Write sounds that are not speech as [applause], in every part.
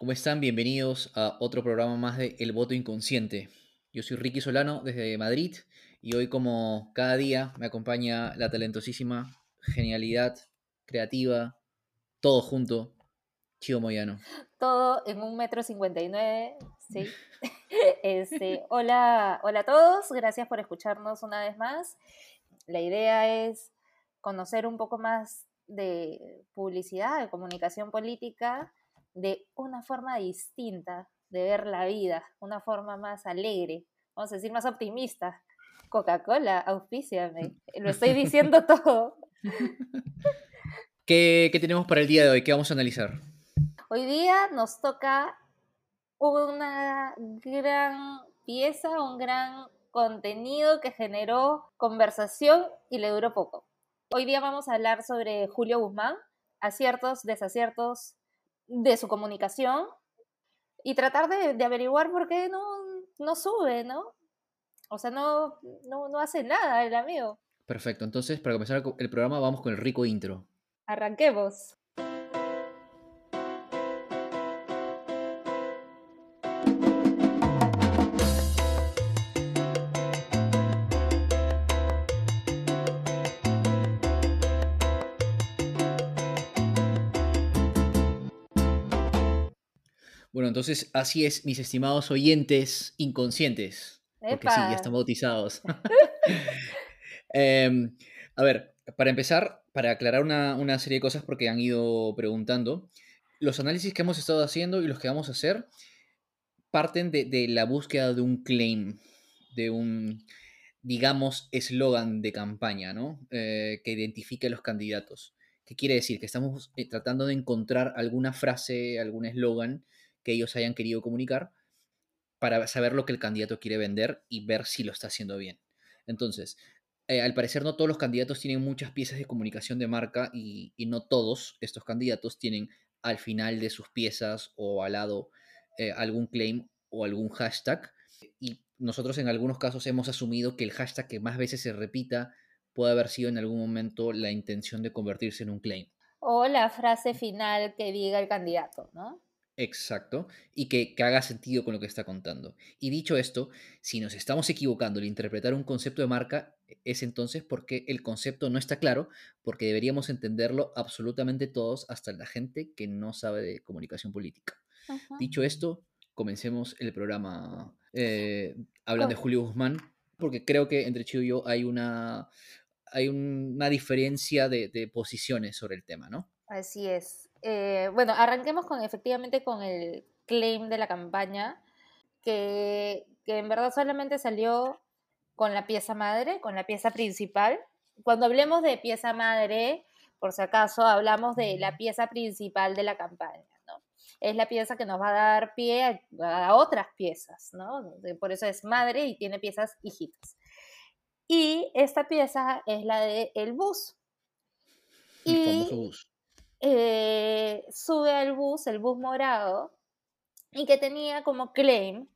¿Cómo están? Bienvenidos a otro programa más de El Voto Inconsciente. Yo soy Ricky Solano desde Madrid y hoy como cada día me acompaña la talentosísima genialidad creativa, todo junto, Chivo Moyano. Todo en un metro cincuenta y nueve, sí. [laughs] Este, hola, hola a todos, gracias por escucharnos una vez más. La idea es conocer un poco más de publicidad, de comunicación política, de una forma distinta de ver la vida, una forma más alegre, vamos a decir más optimista. Coca-Cola, auspíciame, lo estoy diciendo todo. [laughs] ¿Qué, tenemos para el día de hoy? ¿Qué vamos a analizar? Hoy día nos toca una gran pieza, un gran contenido que generó conversación y le duró poco. Hoy día vamos a hablar sobre Julio Guzmán, aciertos, desaciertos de su comunicación y tratar de, averiguar por qué no, no sube, ¿no? O sea, no, no, no hace nada el amigo. Perfecto, entonces para comenzar el programa vamos con el rico intro. Arranquemos. Entonces así es, mis estimados oyentes inconscientes. Porque sí, ya están bautizados. [laughs] [laughs] Em, a ver, para empezar, para aclarar una, serie de cosas porque han ido preguntando, los análisis que hemos estado haciendo y los que vamos a hacer parten de, la búsqueda de un claim, de un, digamos, eslogan de campaña, ¿no? Eh, que identifique a los candidatos. ¿Qué quiere decir? Que estamos eh, tratando de encontrar alguna frase, algún eslogan que ellos hayan querido comunicar para saber lo que el candidato quiere vender y ver si lo está haciendo bien. Entonces, eh, al parecer no todos los candidatos tienen muchas piezas de comunicación de marca y, no todos estos candidatos tienen al final de sus piezas o al lado eh, algún claim o algún hashtag. Y nosotros en algunos casos hemos asumido que el hashtag que más veces se repita puede haber sido en algún momento la intención de convertirse en un claim. O la frase final que diga el candidato, ¿no? Exacto, y que, haga sentido con lo que está contando. Y dicho esto, si nos estamos equivocando al interpretar un concepto de marca, es entonces porque el concepto no está claro, porque deberíamos entenderlo absolutamente todos, hasta la gente que no sabe de comunicación política. Dicho esto, comencemos el programa eh, hablando de Julio Guzmán, porque creo que entre Chido y yo hay una, hay una diferencia de posiciones sobre el tema, ¿no? Así es. Eh, bueno, arranquemos con efectivamente con el claim de la campaña, que, que en verdad solamente salió con la pieza madre, con la pieza principal. Cuando hablemos de pieza madre, por si acaso, hablamos de la pieza principal de la campaña, ¿no? Es la pieza que nos va a dar pie a, otras piezas, ¿no? Por eso es madre y tiene piezas hijitas. Y esta pieza es la de el bus. El famoso bus. Eh, sube al bus, el bus morado, y que tenía como claim,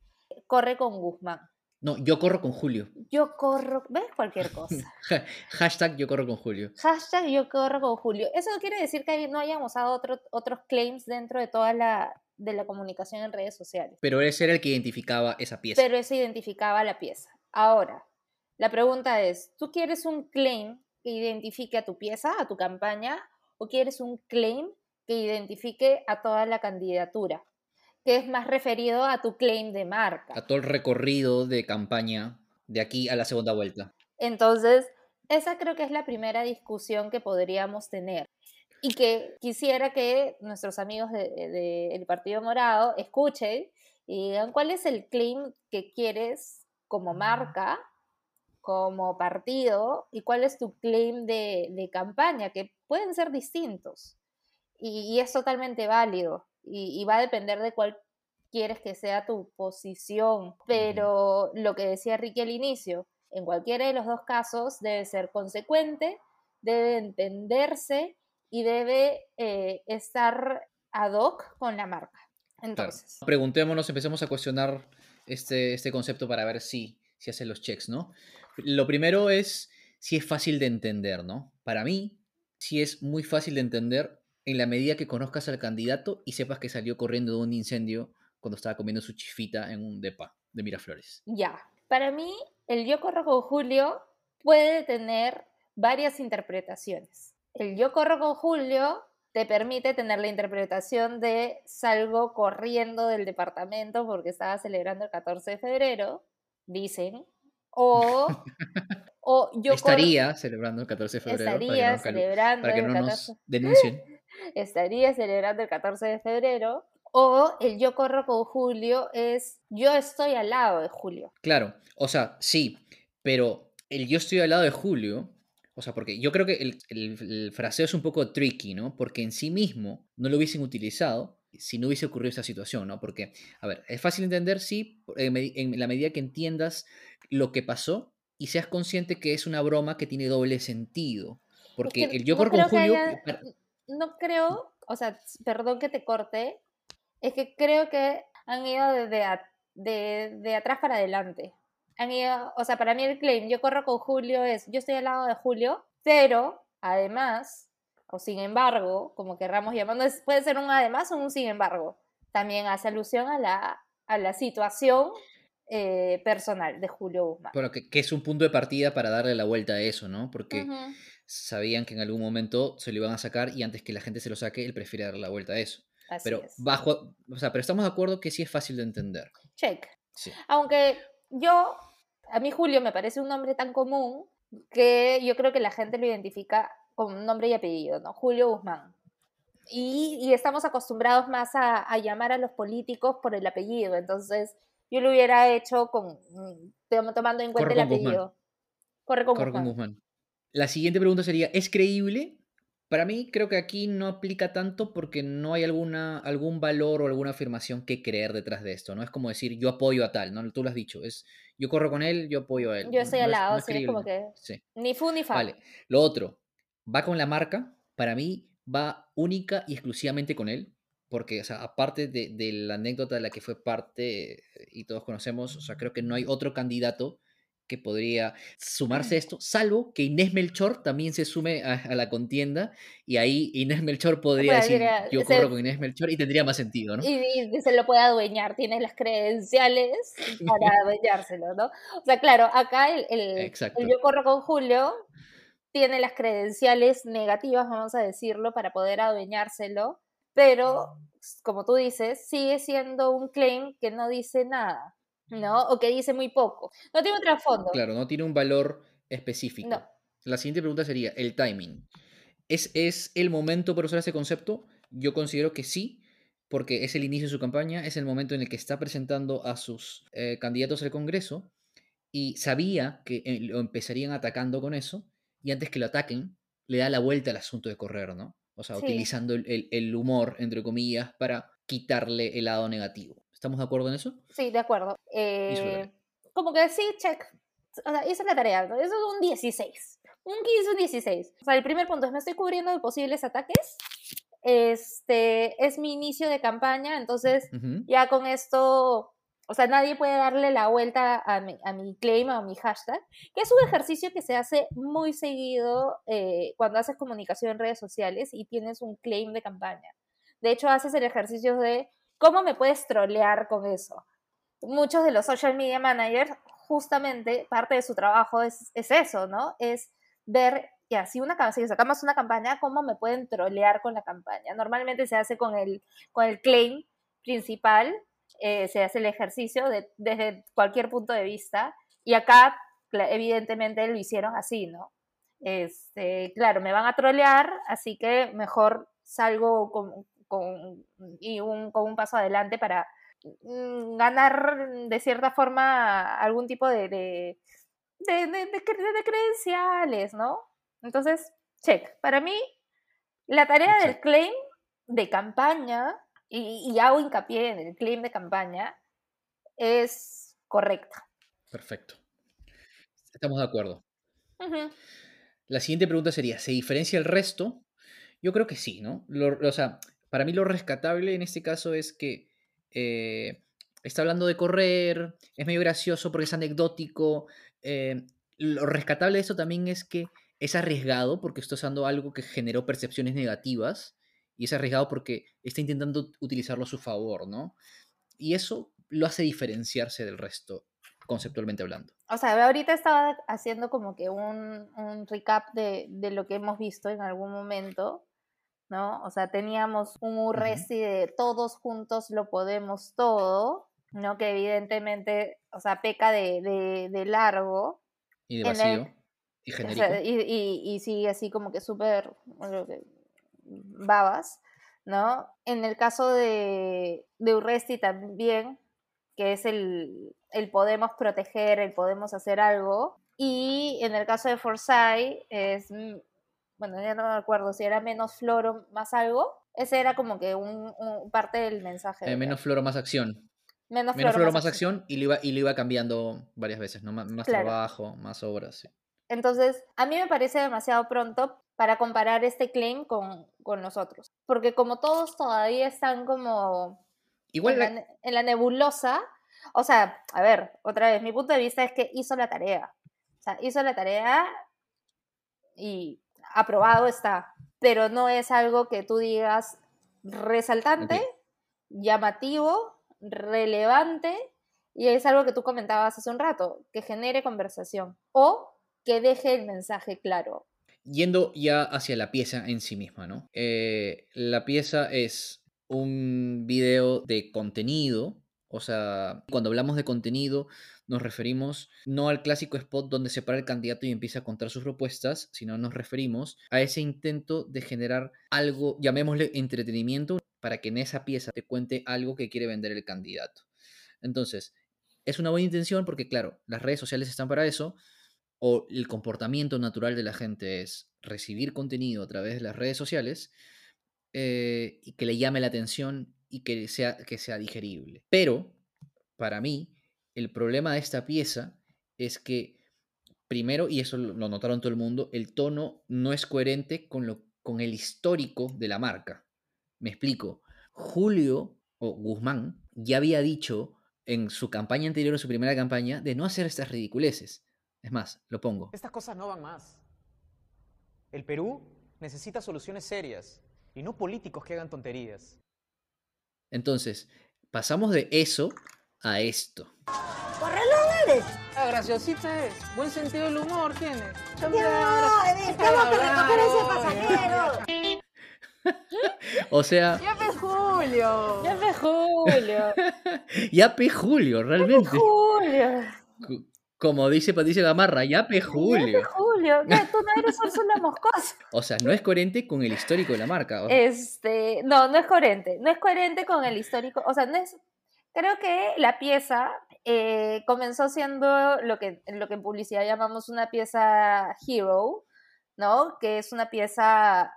corre con Guzmán. No, yo corro con Julio. Yo corro, ¿ves? Cualquier cosa. [laughs] Hashtag yo corro con Julio. Hashtag yo corro con Julio. Eso no quiere decir que no hayamos usado otros claims dentro de toda la, de la comunicación en redes sociales. Pero ese era el que identificaba esa pieza. Pero ese identificaba la pieza. Ahora, la pregunta es, ¿tú quieres un claim que identifique a tu pieza, a tu campaña, o quieres un claim que identifique a toda la candidatura, que es más referido a tu claim de marca. A todo el recorrido de campaña de aquí a la segunda vuelta. Entonces, esa creo que es la primera discusión que podríamos tener y que quisiera que nuestros amigos del Partido Morado escuchen y digan cuál es el claim que quieres como marca como partido y cuál es tu claim de, campaña, que pueden ser distintos y, es totalmente válido y, va a depender de cuál quieres que sea tu posición. Pero lo que decía Ricky al inicio, en cualquiera de los dos casos debe ser consecuente, debe entenderse y debe eh, estar ad hoc con la marca. Entonces. Preguntémonos, empecemos a cuestionar este, este concepto para ver si, si hace los checks, ¿no? Lo primero es si es fácil de entender, ¿no? Para mí, sí es muy fácil de entender en la medida que conozcas al candidato y sepas que salió corriendo de un incendio cuando estaba comiendo su chifita en un depa de Miraflores. Ya. Para mí, el yo corro con Julio puede tener varias interpretaciones. El yo corro con Julio te permite tener la interpretación de salgo corriendo del departamento porque estaba celebrando el 14 de febrero, dicen, o, [laughs] yo estaría celebrando el 14 de febrero. Estaría celebrando para que no nos denuncien. [laughs] estaría celebrando el 14 de febrero. O el yo corro con Julio es yo estoy al lado de Julio. Claro, o sea, sí, pero el yo estoy al lado de Julio o sea, porque yo creo que el, fraseo es un poco tricky, ¿no? Porque en sí mismo no lo hubiesen utilizado si no hubiese ocurrido esa situación, ¿no? Porque, a ver, es fácil entender, sí, en, la medida que entiendas lo que pasó y seas consciente que es una broma que tiene doble sentido. Porque el yo no con Julio... no creo, o sea, perdón que te corte, es que creo que han ido de, de atrás para adelante o sea, para mí el claim, yo corro con Julio es, yo estoy al lado de Julio, pero además, o sin embargo, como querramos llamarlo, puede ser un además o un sin embargo, también hace alusión a la, a la situación eh, personal de Julio Guzmán. Bueno, que, es un punto de partida para darle la vuelta a eso, ¿no? Porque sabían que en algún momento se lo iban a sacar y antes que la gente se lo saque, él prefiere darle la vuelta a eso. pero bajo, o sea, pero estamos de acuerdo que sí es fácil de entender. Check. Aunque yo, a mí Julio me parece un nombre tan común que yo creo que la gente lo identifica con nombre y apellido, ¿no? Julio Guzmán. Y, estamos acostumbrados más a, llamar a los políticos por el apellido, entonces yo lo hubiera hecho con mm, tomando en cuenta el apellido. Corre con Guzmán. La siguiente pregunta sería, ¿es creíble para mí creo que aquí no aplica tanto porque no hay alguna, algún valor o alguna afirmación que creer detrás de esto, ¿no? Es como decir yo apoyo a tal, ¿no? Tú lo has dicho, es yo corro con él, yo apoyo a él. Yo estoy al lado, sí, es como que ni fu ni fa. Vale, lo otro, va con la marca, para mí va única y exclusivamente con él, porque, o sea, aparte de, de la anécdota de la que fue parte y todos conocemos, o sea, creo que no hay otro candidato que podría sumarse a esto, salvo que Inés Melchor también se sume a, la contienda y ahí Inés Melchor podría decir yo corro con Inés Melchor y tendría más sentido, ¿no? Y, se lo puede adueñar, tiene las credenciales para [laughs] adueñárselo, ¿no? O sea, claro, acá el, el, yo corro con Julio tiene las credenciales negativas, vamos a decirlo, para poder adueñárselo, pero como tú dices, sigue siendo un claim que no dice nada. ¿no? O que dice muy poco. No tiene un trasfondo. Claro, no tiene un valor específico. La siguiente pregunta sería, el timing. ¿Es, ¿Es el momento para usar ese concepto? Yo considero que sí, porque es el inicio de su campaña, es el momento en el que está presentando a sus eh, candidatos al Congreso y sabía que eh, lo empezarían atacando con eso y antes que lo ataquen, le da la vuelta al asunto de correr, ¿no? O sea, utilizando el, el humor, entre comillas, para quitarle el lado negativo. ¿Estamos de acuerdo en eso? Sí, de acuerdo. Eh, como que sí, check. O sea, esa es la tarea. Eso es un 16. Un 15, un 16. O sea, el primer punto es, me estoy cubriendo de posibles ataques. Este es mi inicio de campaña, entonces ya con esto, o sea, nadie puede darle la vuelta a mi, a mi claim o a mi hashtag, que es un ejercicio que se hace muy seguido eh, cuando haces comunicación en redes sociales y tienes un claim de campaña. De hecho, haces el ejercicio de ¿Cómo me puedes trolear con eso? Muchos de los social media managers, justamente parte de su trabajo es, eso, ¿no? Es ver que así una si sacamos una campaña, ¿cómo me pueden trolear con la campaña? Normalmente se hace con el, con el claim principal, eh, se hace el ejercicio desde cualquier punto de vista, y acá evidentemente lo hicieron así, ¿no? Este, claro, me van a trolear, así que mejor salgo con, con, y un, con un paso adelante para mm, ganar de cierta forma algún tipo de, de, de, credenciales, ¿no? Entonces, check. Para mí, la tarea del claim de campaña, y, hago hincapié en el claim de campaña, es correcta. Perfecto. Estamos de acuerdo. La siguiente pregunta sería, ¿se diferencia el resto? Yo creo que sí, ¿no? o sea, para mí lo rescatable en este caso es que eh, está hablando de correr, es medio gracioso porque es anecdótico. Eh, lo rescatable de eso también es que es arriesgado porque está usando algo que generó percepciones negativas Y es arriesgado porque está intentando utilizarlo a su favor, ¿no? Y eso lo hace diferenciarse del resto, conceptualmente hablando. O sea, ahorita estaba haciendo como que un, un recap de, de, lo que hemos visto en algún momento, ¿no? O sea, teníamos un Urresti de todos juntos lo podemos todo, ¿no? Que evidentemente, o sea, peca de, de, largo. Y de vacío. y genérico. y, sigue así como que súper babas, ¿no? En el caso de, de Urresti también, que es el, el podemos proteger, el podemos hacer algo. Y en el caso de Forsyth es, mm, bueno, ya no me acuerdo si era menos floro más algo. Ese era como que un, parte del mensaje. Eh, menos floro más acción. Menos, floro, más, acción, y, lo iba, y lo iba cambiando varias veces, ¿no? Más, trabajo, más obras. Sí. Entonces, a mí me parece demasiado pronto para comparar este claim con, con nosotros. Porque como todos todavía están como Igual en la nebulosa, o sea, a ver, otra vez, mi punto de vista es que hizo la tarea. O sea, hizo la tarea y aprobado está. Pero no es algo que tú digas resaltante, llamativo, relevante, y es algo que tú comentabas hace un rato, que genere conversación o que deje el mensaje claro. Yendo ya hacia la pieza en sí misma, ¿no? Eh, la pieza es un video de contenido o sea, cuando hablamos de contenido, nos referimos no al clásico spot donde se para el candidato y empieza a contar sus propuestas, sino nos referimos a ese intento de generar algo, llamémosle entretenimiento, para que en esa pieza te cuente algo que quiere vender el candidato. Entonces, es una buena intención porque, claro, las redes sociales están para eso, o el comportamiento natural de la gente es recibir contenido a través de las redes sociales eh, y que le llame la atención y que sea, que sea digerible. Pero, para mí, el problema de esta pieza es que, primero, y eso lo notaron todo el mundo, el tono no es coherente con, lo, con el histórico de la marca. Me explico. Julio o Guzmán ya había dicho en su campaña anterior, en su primera campaña, de no hacer estas ridiculeces. Es más, lo pongo. Estas cosas no van más. El Perú necesita soluciones serias y no políticos que hagan tonterías. Entonces, pasamos de eso a esto. eres! Ah, graciosita es. Buen sentido del humor tiene. No, tengo que recoger ese pasajero. [laughs] o sea. Ya pe Julio. Ya pe Julio. [laughs] ya pe Julio, realmente. Ya Julio. Como dice Patricia Gamarra, ya pe Julio. [laughs] Ya Julio, ¿Qué? tú no eres Úrsula Moscoso. O sea, no es coherente con el histórico de la marca. Este, no, no es coherente. No es coherente con el histórico. O sea, no es. Creo que la pieza eh, comenzó siendo lo que, lo que en publicidad llamamos una pieza hero, ¿no? Que es una pieza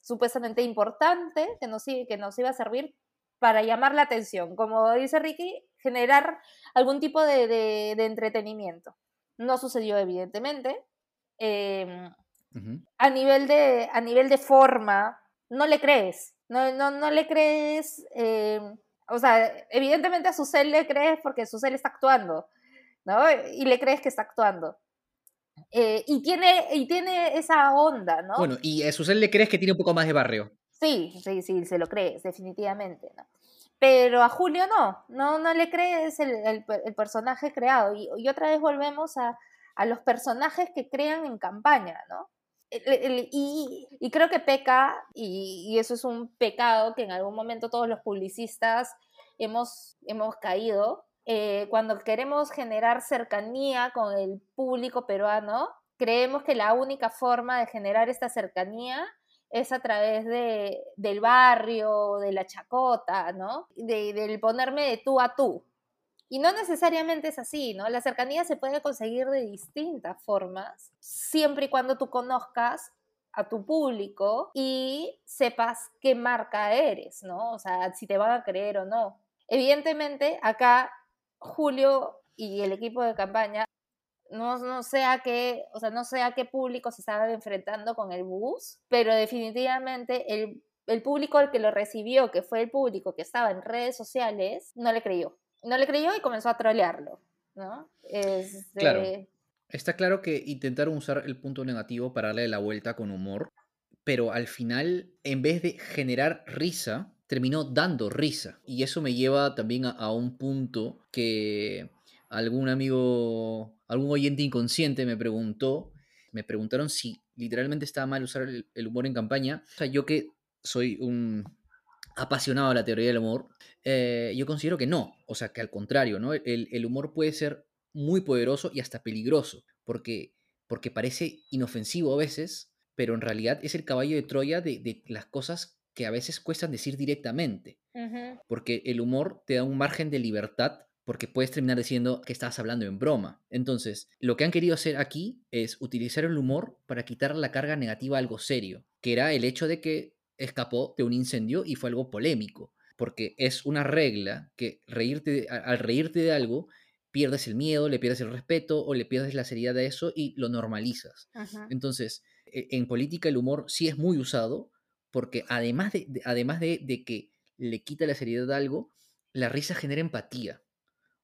supuestamente importante que nos, que nos iba a servir para llamar la atención. Como dice Ricky, generar algún tipo de, entretenimiento. No sucedió, evidentemente. Em, a, nivel de, a nivel de forma, no le crees. No, no, no le crees. Em, o sea, evidentemente a Susel le crees porque Susel está actuando, ¿no? Y le crees que está actuando. Eh, y, tiene, y tiene esa onda, ¿no? Bueno, y a Susel le crees que tiene un poco más de barrio. Sí, sí, sí, se lo crees, definitivamente, ¿no? Pero a Julio no, no, no le crees el, el, personaje creado. Y, otra vez volvemos a, los personajes que crean en campaña, ¿no? y, creo que peca, y, y, eso es un pecado que en algún momento todos los publicistas hemos, hemos caído, eh, cuando queremos generar cercanía con el público peruano, creemos que la única forma de generar esta cercanía es a través de, del barrio, de la chacota, ¿no? De, del ponerme de tú a tú. Y no necesariamente es así, ¿no? La cercanía se puede conseguir de distintas formas, siempre y cuando tú conozcas a tu público y sepas qué marca eres, ¿no? O sea, si te van a creer o no. Evidentemente, acá Julio y el equipo de campaña no, no sé a qué, o sea, no sé a qué público se estaban enfrentando con el bus, pero definitivamente el, el público al que lo recibió, que fue el público que estaba en redes sociales, no le creyó. No le creyó y comenzó a trolearlo, ¿no? Este claro. Está claro que intentaron usar el punto negativo para darle la vuelta con humor, pero al final, en vez de generar risa, terminó dando risa. Y eso me lleva también a, a un punto que algún amigo, algún oyente inconsciente me preguntó, me preguntaron si literalmente estaba mal usar el, el humor en campaña. O sea, yo que soy un apasionado de la teoría del humor, eh, yo considero que no, o sea, que al contrario, ¿no? El, el humor puede ser muy poderoso y hasta peligroso, porque, porque parece inofensivo a veces, pero en realidad es el caballo de Troya de, de las cosas que a veces cuestan decir directamente, porque el humor te da un margen de libertad porque puedes terminar diciendo que estás hablando en broma. Entonces, lo que han querido hacer aquí es utilizar el humor para quitar la carga negativa a algo serio, que era el hecho de que escapó de un incendio y fue algo polémico, porque es una regla que reírte de- al reírte de algo pierdes el miedo, le pierdes el respeto o le pierdes la seriedad a eso y lo normalizas. Entonces, e- en política el humor sí es muy usado porque además de, de- además de, de que le quita la seriedad a algo, la risa genera empatía.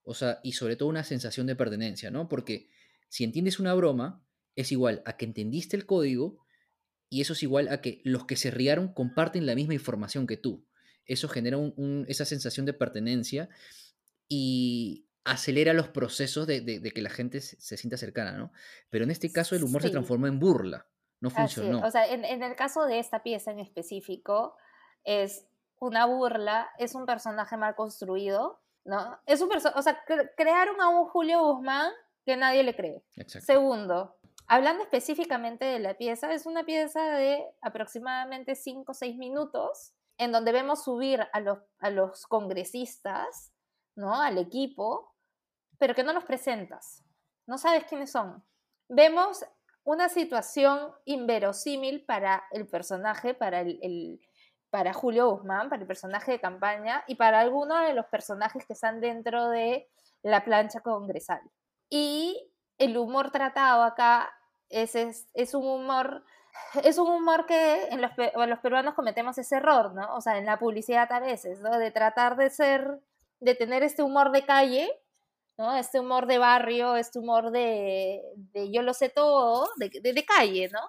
O sea, y sobre todo una sensación de pertenencia, ¿no? Porque si entiendes una broma, es igual a que entendiste el código y eso es igual a que los que se riaron comparten la misma información que tú. Eso genera un- un- esa sensación de pertenencia y acelera los procesos de, de- de que la gente se, se sienta cercana, ¿no? Pero en este caso el humor se transformó en burla, no Así es. funcionó. O sea, en, en el caso de esta pieza en específico, es una burla, es un personaje mal construido, ¿no? Es un o sea, cre- crearon a un Julio Guzmán que nadie le cree. Exacto. Segundo, hablando específicamente de la pieza, es una pieza de aproximadamente 5 o 6 minutos, en donde vemos subir a los, a los congresistas, ¿no? Al equipo, pero que no los presentas. No sabes quiénes son. Vemos una situación inverosímil para el personaje, para, el, el- para Julio Guzmán, para el personaje de campaña y para algunos de los personajes que están dentro de la plancha congresal. Y el humor tratado acá es, es, es un humor es un humor que en los, pe- los peruanos cometemos ese error, ¿no? O sea, en la publicidad a veces, ¿no? De tratar de ser, de tener este humor de calle, ¿no? Este humor de barrio, este humor de, de yo lo sé todo, de, de, de calle, ¿no?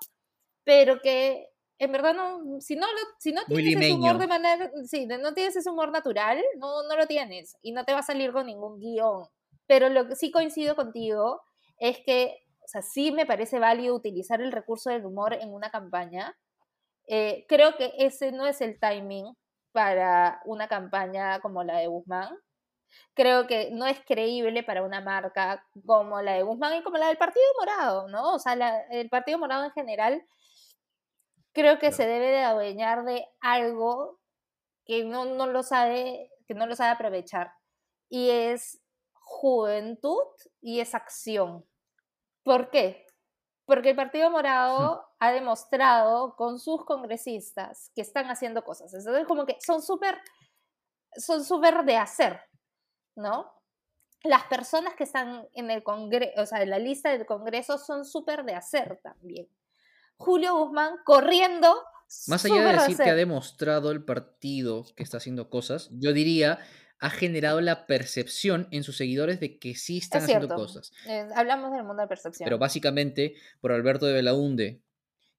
Pero que en verdad no, si no, lo- si no tienes ese humor de manera, sí, no tienes ese humor natural, no, no lo tienes y no te va a salir con ningún guion. Pero lo que sí coincido contigo es que, o sea, sí me parece válido utilizar el recurso del humor en una campaña. Eh, creo que ese no es el timing para una campaña como la de Guzmán. Creo que no es creíble para una marca como la de Guzmán y como la del Partido Morado, ¿no? O sea, la- el Partido Morado en general creo que se debe de adueñar de algo que no, no lo sabe, que no lo sabe aprovechar. Y es juventud y es acción. ¿Por qué? Porque el Partido Morado ha demostrado con sus congresistas que están haciendo cosas. Entonces, como que son súper, son súper de hacer, ¿no? Las personas que están en el Congreso, o sea, en la lista del Congreso son súper de hacer también. Julio Guzmán corriendo. Más allá de decir que ha demostrado el partido que está haciendo cosas, yo diría, ha generado la percepción en sus seguidores de que sí están Es haciendo cosas. Eh, hablamos del mundo de percepción. Pero básicamente por Alberto de Belaunde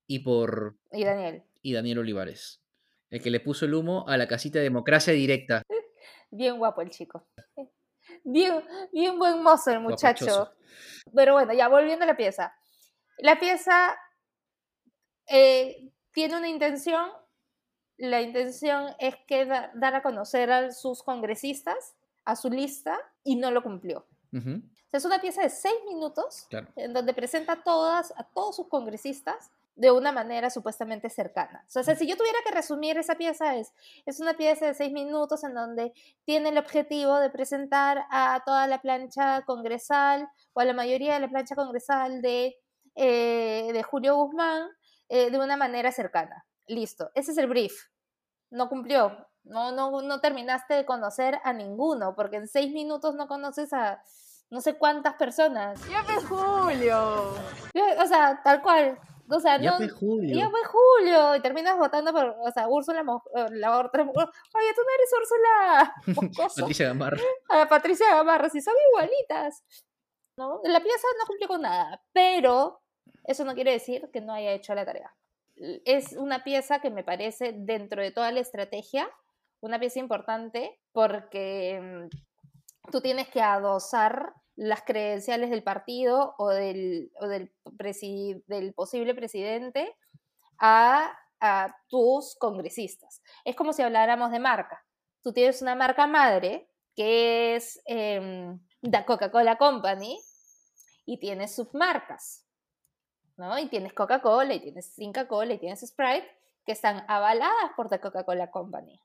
y por y Daniel. y Daniel Olivares, el que le puso el humo a la casita de democracia directa. [laughs] Bien guapo el chico. Bien, bien buen mozo el muchacho. Guapachoso. Pero bueno, ya volviendo a la pieza. La pieza eh, tiene una intención. La intención es que da- dar a conocer a sus congresistas, a su lista, y no lo cumplió. Ujú, O sea, es una pieza de seis minutos claro. en donde presenta a, todas, a todos sus congresistas de una manera supuestamente cercana. O sea, si yo tuviera que resumir esa pieza, es, es una pieza de seis minutos en donde tiene el objetivo de presentar a toda la plancha congresal o a la mayoría de la plancha congresal de, eh, de Julio Guzmán eh, de una manera cercana. Listo, ese es el brief. No cumplió. No, no, no terminaste de conocer a ninguno, porque en seis minutos no conoces a no sé cuántas personas. ¡Ya ves, Julio! O sea, tal cual. O sea, Ya no. fue Julio. Ya fue Julio. Y terminas votando por, o sea, Úrsula, eh, la otra. Oye, tú no eres Úrsula. [laughs] Patricia Gamarra. A la Patricia Gamarra, si son igualitas. ¿No? La pieza no cumplió con nada, pero eso no quiere decir que no haya hecho la tarea. es una pieza que me parece dentro de toda la estrategia, una pieza importante porque mm, tú tienes que adosar las credenciales del partido o del, o del, posible presidente a, tus congresistas. Es como si habláramos de marca. Tú tienes una marca madre que es eh, la Coca-Cola Company y tienes submarcas, ¿no? Y tienes Coca-Cola y tienes Inca-Cola y tienes Sprite que están avaladas por la Coca-Cola Company.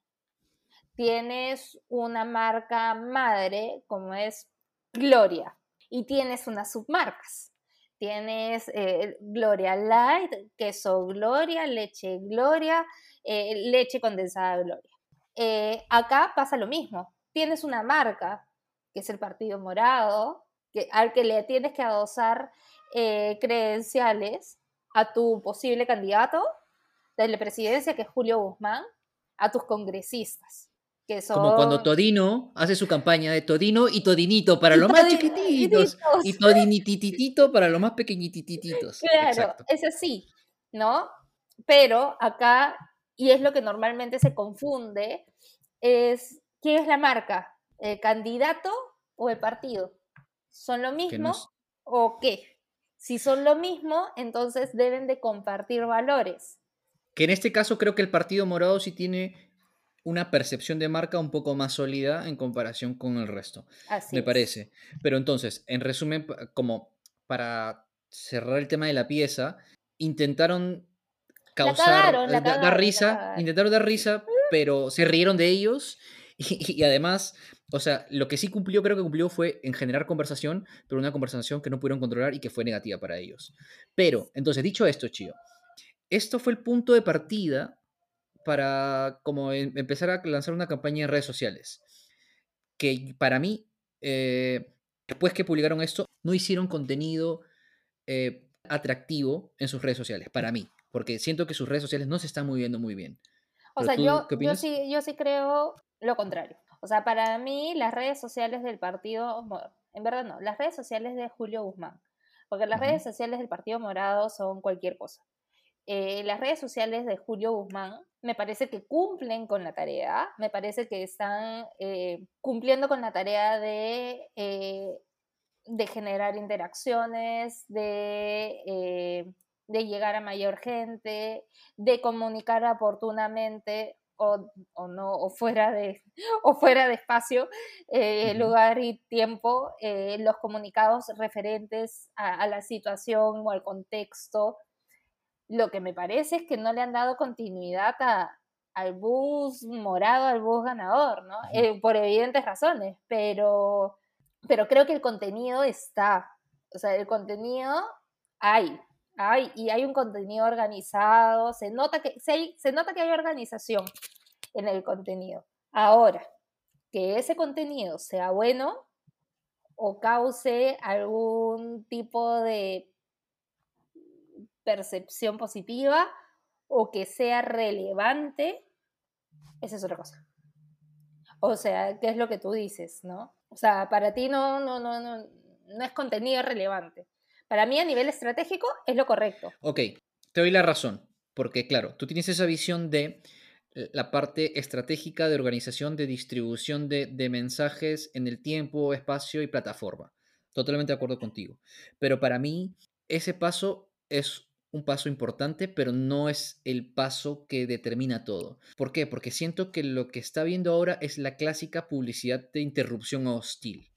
Tienes una marca madre como es Gloria y tienes unas submarcas. Tienes eh, Gloria Light, queso Gloria, leche Gloria, eh, leche condensada Gloria. Eh, acá pasa lo mismo. Tienes una marca, que es el Partido Morado, que, al que le tienes que adosar credenciales a tu posible candidato de la presidencia, que es Julio Guzmán, a tus congresistas. Como cuando Todino hace su campaña de Todino y Todinito para los más chiquititos y Todinititito para los más pequeñitititos. Claro, es así, ¿no? Pero acá, y es lo que normalmente se confunde, es ¿qué es la marca? ¿El candidato o el partido? ¿Son lo mismo o qué? Si son lo mismo, entonces deben de compartir valores. Que en este caso creo que el Partido Morado sí tiene una percepción de marca un poco más sólida en comparación con el resto. me parece. Pero entonces, en resumen, como para cerrar el tema de la pieza, intentaron causar, eh, dar risa, intentaron dar risa, pero se rieron de ellos [laughs] y, además, o sea, lo que sí cumplió, creo que cumplió fue en generar conversación, pero una conversación que no pudieron controlar y que fue negativa para ellos. Pero, entonces, dicho esto, Chío, esto fue el punto de partida para como em, empezar a lanzar una campaña en redes sociales. Que para mí, eh, después que publicaron esto, no hicieron contenido eh, atractivo en sus redes sociales, para mí, porque siento que sus redes sociales no se están moviendo muy bien. O sea, yo, yo, sí, yo sí creo lo contrario. O sea, para mí las redes sociales del partido, en verdad no, las redes sociales de Julio Guzmán, porque las redes sociales del Partido Morado son cualquier cosa. Eh, las redes sociales de Julio Guzmán me parece que cumplen con la tarea, me parece que están eh, cumpliendo con la tarea de, eh, de generar interacciones, de, de, llegar a mayor gente, de comunicar oportunamente o, o, no, o fuera de, [laughs] o fuera de espacio, lugar y tiempo, los comunicados referentes a, la situación o al contexto lo que me parece es que no le han dado continuidad al bus morado, al bus ganador, ¿no? Eh, por evidentes razones, pero, pero creo que el contenido está. O sea, el contenido hay, hay, y hay un contenido organizado, se nota que, se nota que hay organización en el contenido. Ahora, que ese contenido sea bueno o cause algún tipo de percepción positiva o que sea relevante, esa es otra cosa. O sea, ¿qué es lo que tú dices, no? O sea, para ti no, no, no, no, no es contenido relevante. Para mí a nivel estratégico es lo correcto. Ok, te doy la razón, porque claro, tú tienes esa visión de la parte estratégica de organización, de distribución de, de mensajes en el tiempo, espacio y plataforma. Totalmente de acuerdo contigo. Pero para mí ese paso es un paso importante, pero no es el paso que determina todo. ¿Por qué? Porque siento que lo que está viendo ahora es la clásica publicidad de interrupción hostil.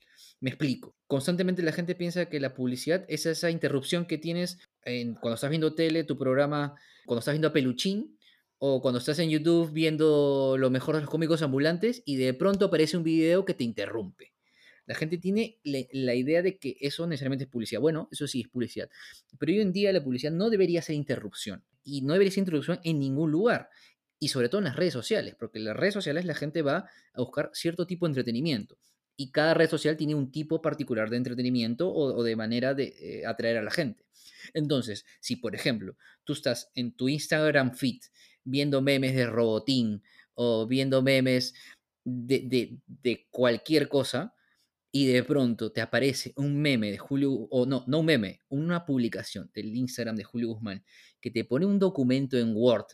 Me explico. Constantemente la gente piensa que la publicidad es esa interrupción que tienes en, cuando estás viendo tele, tu programa, cuando estás viendo a Peluchín, o cuando estás en YouTube viendo lo mejor de los cómicos ambulantes y de pronto aparece un video que te interrumpe. La gente tiene la idea de que eso necesariamente es publicidad. Bueno, eso sí es publicidad. Pero hoy en día la publicidad no debería ser interrupción. Y no debería ser interrupción en ningún lugar. Y sobre todo en las redes sociales. Porque en las redes sociales la gente va a buscar cierto tipo de entretenimiento. Y cada red social tiene un tipo particular de entretenimiento o, de manera de eh, atraer a la gente. Entonces, si por ejemplo tú estás en tu Instagram feed viendo memes de robotín o viendo memes de, de cualquier cosa, y de pronto te aparece un meme de Julio, o no, no un meme, una publicación del Instagram de Julio Guzmán que te pone un documento en Word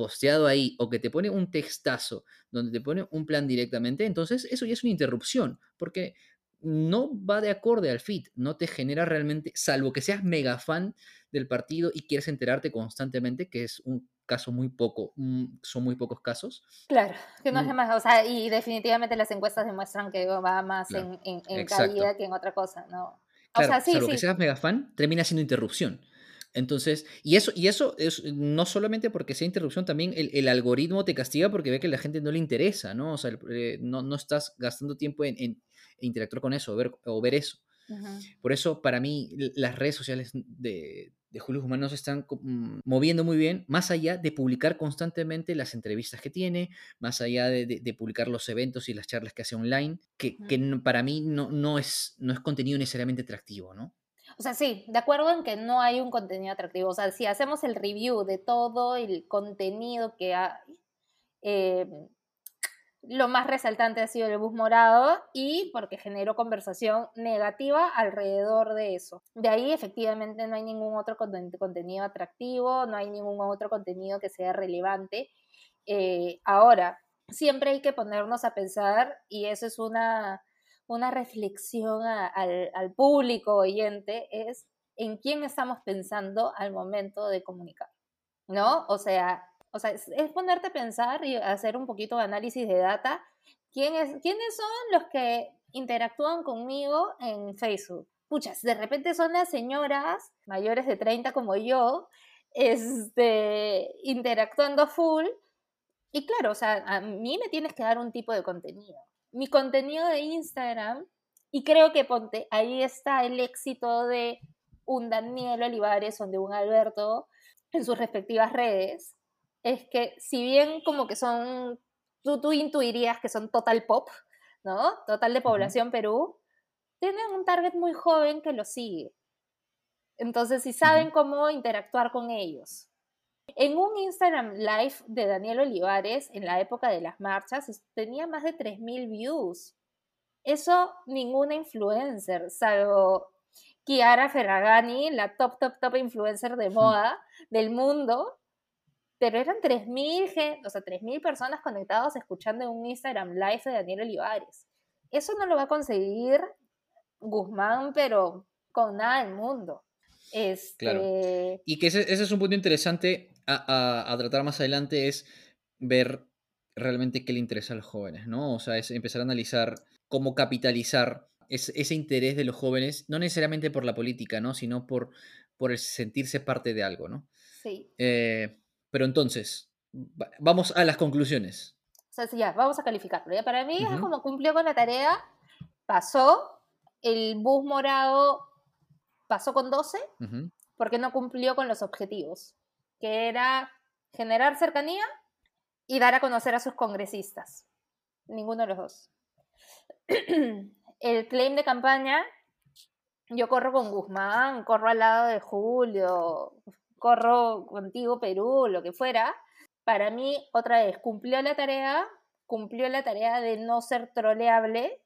posteado ahí o que te pone un textazo donde te pone un plan directamente, entonces eso ya es una interrupción, porque no va de acorde al feed, no te genera realmente, salvo que seas mega fan del partido y quieres enterarte constantemente, que es un caso muy poco, mm, son muy pocos casos. Claro, que no es Mm. más, o sea, y definitivamente las encuestas demuestran que va más Claro, en, en, en caída que en otra cosa, ¿no? O Claro, sea, sí, salvo sí. que seas mega fan, termina siendo interrupción. Entonces, y eso, y eso es no solamente porque sea interrupción, también el, el algoritmo te castiga porque ve que a la gente no le interesa, ¿no? O sea, eh, no, no estás gastando tiempo en, en interactuar con eso o ver, o ver eso. Por eso, para mí, las redes sociales de, de Julio Guzmán se están mm, moviendo muy bien, más allá de publicar constantemente las entrevistas que tiene, más allá de, de- de publicar los eventos y las charlas que hace online, que, que para mí no, no, es, no es contenido necesariamente atractivo, ¿no? O sea, sí, de acuerdo en que no hay un contenido atractivo. O sea, si hacemos el review de todo el contenido que hay, eh, lo más resaltante ha sido el bus morado y porque generó conversación negativa alrededor de eso. De ahí efectivamente no hay ningún otro conten- contenido atractivo, no hay ningún otro contenido que sea relevante. Eh, ahora, siempre hay que ponernos a pensar y eso es una, una reflexión al, público oyente, es en quién estamos pensando al momento de comunicar, ¿no? O sea, o sea, es, es ponerte a pensar y hacer un poquito de análisis de data. ¿Quién es, ¿Quiénes son los que interactúan conmigo en Facebook? Puchas, de repente son las señoras mayores de 30 como yo, este, interactuando full. Y claro, o sea, a mí me tienes que dar un tipo de contenido. Mi contenido de Instagram, y creo que ponte, ahí está el éxito de un Daniel Olivares o de un Alberto en sus respectivas redes, es que si bien como que son, tú, tú intuirías que son total pop, ¿no? Total de población Perú, tienen un target muy joven que lo sigue. Entonces, si saben cómo interactuar con ellos. En un Instagram Live de Daniel Olivares, en la época de las marchas, tenía más de 3.000 views. Eso ninguna influencer, salvo Kiara Ferragani, la top, top, top influencer de moda del mundo, pero eran 3.000 gen- o sea, 3.000 personas conectadas escuchando en un Instagram Live de Daniel Olivares. Eso no lo va a conseguir Guzmán, pero con nada del mundo. Este, Y que ese, ese es un punto interesante a, a- a tratar más adelante, es ver realmente qué le interesa a los jóvenes, ¿no? O sea, es empezar a analizar cómo capitalizar ese, ese interés de los jóvenes, no necesariamente por la política, ¿no? Sino por, por el sentirse parte de algo, ¿no? Sí. Eh, pero entonces, va- vamos a las conclusiones. O sea, sí, ya, vamos a calificarlo. ¿ya? Para mí es como cumplió con la tarea, pasó, el bus morado pasó con 12, Ujú. porque no cumplió con los objetivos, que era generar cercanía y dar a conocer a sus congresistas. Ninguno de los dos. [clears throat] El claim de campaña, yo corro con Guzmán, corro al lado de Julio, corro contigo Perú, lo que fuera. Para mí, otra vez, cumplió la tarea, cumplió la tarea de no ser troleable,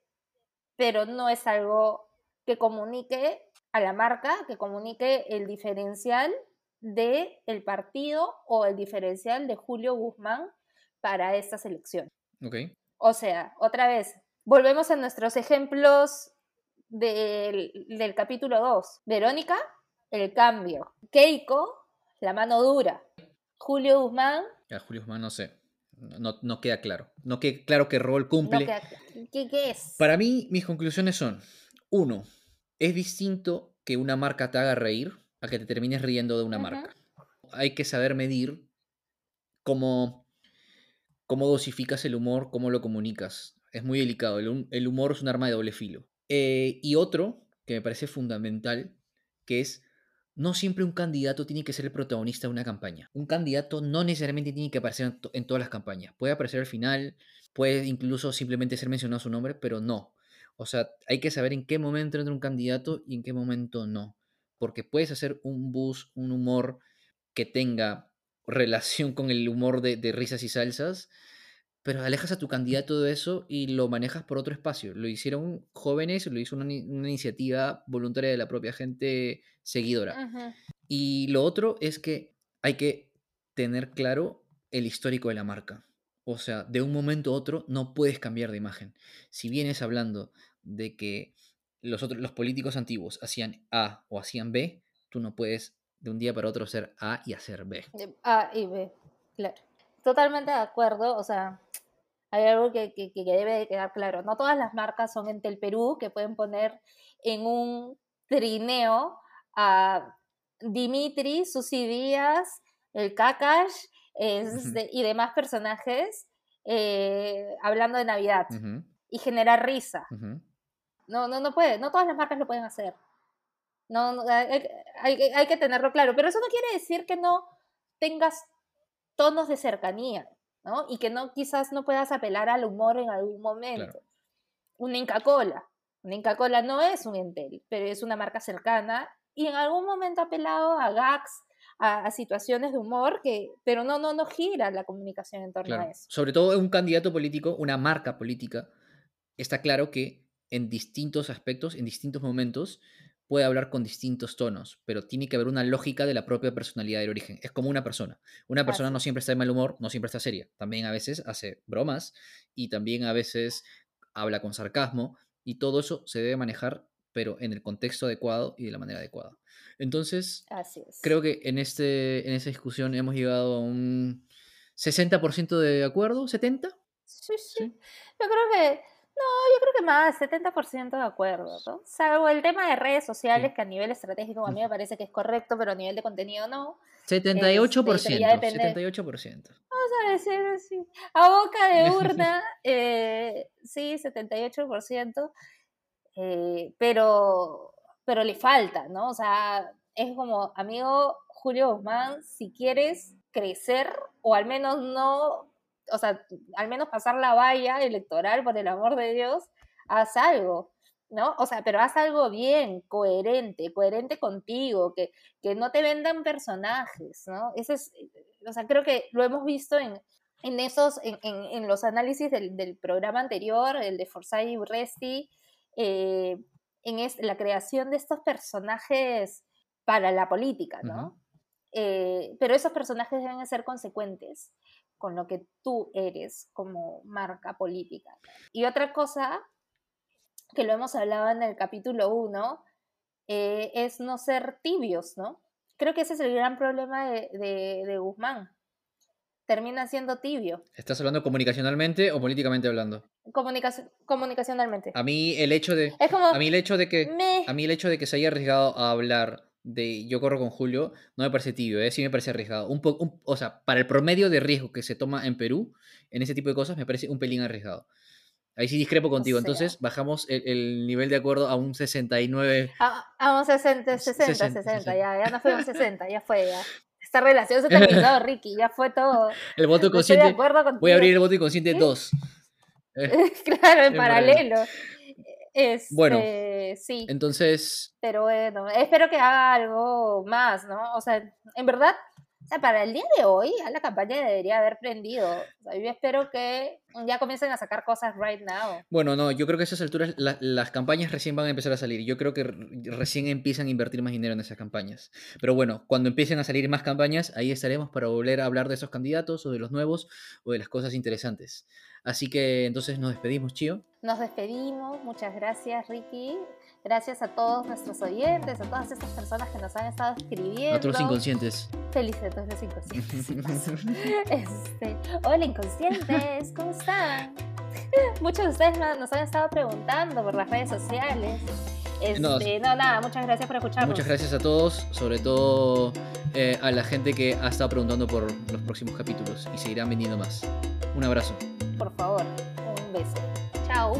pero no es algo que comunique a la marca, que comunique el diferencial de el partido o el diferencial de Julio Guzmán para esta selección. Ok. O sea, otra vez, volvemos a nuestros ejemplos del, del capítulo 2. Verónica, el cambio. Keiko, la mano dura. Julio Guzmán, A Julio Guzmán no sé. No, no- queda claro. No queda claro qué rol no cumple. queda claro. ¿Qué, qué es? Para mí, mis conclusiones son: uno, es distinto que una marca te haga reír a que te termines riendo de una marca. Hay que saber medir cómo, cómo dosificas el humor, cómo lo comunicas. Es muy delicado. El, el humor es un arma de doble filo. Eh, y otro que me parece fundamental, que es no siempre un candidato tiene que ser el protagonista de una campaña. Un candidato no necesariamente tiene que aparecer en, to- en todas las campañas. Puede aparecer al final, puede incluso simplemente ser mencionado su nombre, pero no. O sea, hay que saber en qué momento entra un candidato y en qué momento no. Porque puedes hacer un bus, un humor que tenga relación con el humor de, de risas y salsas, pero alejas a tu candidato de eso y lo manejas por otro espacio. Lo hicieron jóvenes, lo hizo una, ni- una iniciativa voluntaria de la propia gente seguidora. Y lo otro es que hay que tener claro el histórico de la marca. O sea, de un momento a otro no puedes cambiar de imagen. Si vienes hablando de que los, otros, los políticos antiguos hacían A o hacían B, tú no puedes de un día para otro ser A y hacer B. A y B, claro. Totalmente de acuerdo, o sea, hay algo que, que- que debe de quedar claro. No todas las marcas son Entel Perú que pueden poner en un trineo a Dimitri, Susi Díaz, el Kakash y demás personajes eh, hablando de Navidad y generar risa. No, no, no puede, no todas las marcas lo pueden hacer. No, no, hay, hay- hay que tenerlo claro, pero eso no quiere decir que no tengas tonos de cercanía, ¿no? Y que no, quizás no puedas apelar al humor en algún momento. Una Inca Cola. Una Inca Cola no es un Entel, pero es una marca cercana y en algún momento ha apelado a gags, a, a situaciones de humor, que, pero no, no, no gira la comunicación en torno Claro. a eso. Sobre todo un candidato político, una marca política, está claro que en distintos aspectos, en distintos momentos, puede hablar con distintos tonos, pero tiene que haber una lógica de la propia personalidad del origen. Es como una persona. Una persona no siempre está de mal humor, no siempre está seria. También a veces hace bromas y también a veces habla con sarcasmo y todo eso se debe manejar, pero en el contexto adecuado y de la manera adecuada. Entonces, Así es. creo que en, este, en esta discusión hemos llegado a un 60% de acuerdo, 70%. Sí, sí. Sí. Yo creo que, no, yo creo que más, 70% de acuerdo, ¿no? Salvo el tema de redes sociales, que a nivel estratégico a mí me parece que es correcto, pero a nivel de contenido no. 78%. Este, ya depende- 78%. Vamos a decir así, a boca de [laughs] urna, eh, sí, 78%, eh, pero, pero le falta, ¿no? O sea, es como, amigo Julio Guzmán, si quieres crecer, o al menos no, o sea, al menos pasar la valla electoral, por el amor de Dios, haz algo. ¿No? O sea, pero haz algo bien, coherente, coherente contigo, que, que no te vendan personajes, ¿no? Ese es, o sea, creo que lo hemos visto en, en esos, en, en- en los análisis del, del programa anterior, el de Forsyth y Resti, eh, en es- la creación de estos personajes para la política, ¿no? Eh, pero esos personajes deben de ser consecuentes con lo que tú eres como marca política. Y otra cosa, que lo hemos hablado en el capítulo 1, es no ser tibios, ¿no? Creo que ese es el gran problema de, de- de Guzmán. Termina siendo tibio, ¿Estás hablando comunicacionalmente o políticamente hablando? comunicaci- comunicacionalmente. A mí el hecho de, es como, a mí el hecho de que, me- a mí el hecho de que se haya arriesgado a hablar de yo corro con Julio no me parece tibio, ¿eh? sí me parece arriesgado. Un po- un- o sea, para el promedio de riesgo que se toma en Perú, en ese tipo de cosas, me parece un pelín arriesgado. Ahí sí discrepo contigo. sea. Entonces bajamos el, el nivel de acuerdo a un 69. Ah, Vamos 60, 60, 60, 60, ya, ya no fuimos 60, ya fue, ya. Esta relación se terminó, Ricky, ya fue todo. El voto No estoy de consciente. acuerdo contigo. Voy a abrir el voto inconsciente ¿Sí? 2. [laughs] claro, en [laughs] en paralelo. Este, Bueno, sí, Entonces, pero bueno, espero que haga algo más, ¿no? O sea, en verdad, o sea, para el día de hoy, ya la campaña debería haber prendido. O sea, yo espero que ya comiencen a sacar cosas right now. bueno, no, yo creo que a esas alturas la- las campañas recién van a empezar a salir. Yo creo que recién empiezan a invertir más dinero en esas campañas. Pero bueno, cuando empiecen a salir más campañas, ahí estaremos para volver a hablar de esos candidatos o de los nuevos o de las cosas interesantes. Así que entonces nos despedimos, Chío. Nos despedimos, muchas gracias Ricky, gracias a todos nuestros oyentes, a todas estas personas que nos han estado escribiendo. Los inconscientes. Felices a todos los inconscientes. [laughs] Este, hola inconscientes, ¿cómo están? [laughs] Muchos de ustedes no- nos han estado preguntando por las redes sociales. Este, No. no, nada, muchas gracias por escucharnos. Muchas gracias a todos, sobre todo eh, a la gente que ha estado preguntando por los próximos capítulos y seguirán viniendo más. Un abrazo. Por favor, un beso. Chao.